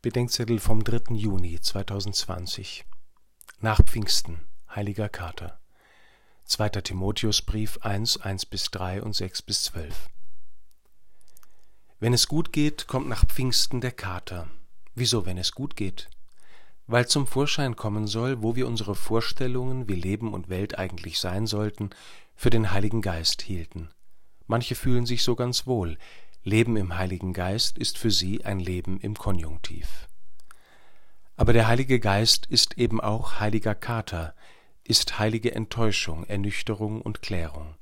Bedenkzettel vom 3. Juni 2020 Nach Pfingsten, Heiliger Kater 2. Timotheusbrief 1, 1 bis 3 und 6 bis 12 Wenn es gut geht, kommt nach Pfingsten der Kater. Wieso, wenn es gut geht? Weil zum Vorschein kommen soll, wo wir unsere Vorstellungen, wie Leben und Welt eigentlich sein sollten, für den Heiligen Geist hielten. Manche fühlen sich so ganz wohl, Leben im Heiligen Geist ist für sie ein Leben im Konjunktiv. Aber der Heilige Geist ist eben auch heiliger Kater, ist heilige Enttäuschung, Ernüchterung und Klärung.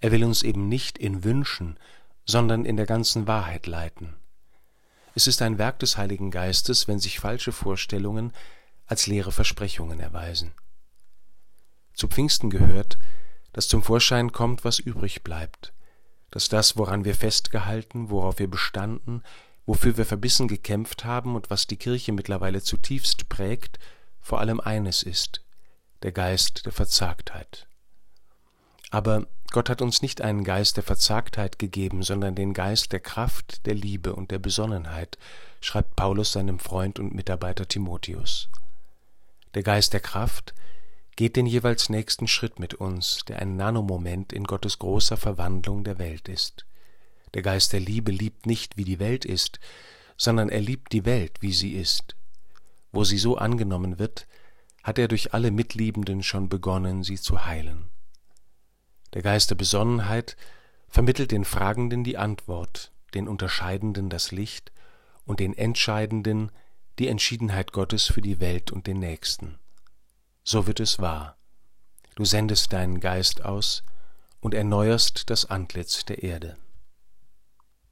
Er will uns eben nicht in Wünschen, sondern in der ganzen Wahrheit leiten. Es ist ein Werk des Heiligen Geistes, wenn sich falsche Vorstellungen als leere Versprechungen erweisen. Zu Pfingsten gehört, dass zum Vorschein kommt, was übrig bleibt, dass das, woran wir festgehalten, worauf wir bestanden, wofür wir verbissen gekämpft haben und was die Kirche mittlerweile zutiefst prägt, vor allem eines ist, der Geist der Verzagtheit. Aber Gott hat uns nicht einen Geist der Verzagtheit gegeben, sondern den Geist der Kraft, der Liebe und der Besonnenheit, schreibt Paulus seinem Freund und Mitarbeiter Timotheus. Der Geist der Kraft, geht den jeweils nächsten Schritt mit uns, der ein Nanomoment in Gottes großer Verwandlung der Welt ist. Der Geist der Liebe liebt nicht, wie die Welt ist, sondern er liebt die Welt, wie sie ist. Wo sie so angenommen wird, hat er durch alle Mitliebenden schon begonnen, sie zu heilen. Der Geist der Besonnenheit vermittelt den Fragenden die Antwort, den Unterscheidenden das Licht und den Entscheidenden die Entschiedenheit Gottes für die Welt und den Nächsten so wird es wahr. Du sendest deinen Geist aus und erneuerst das Antlitz der Erde.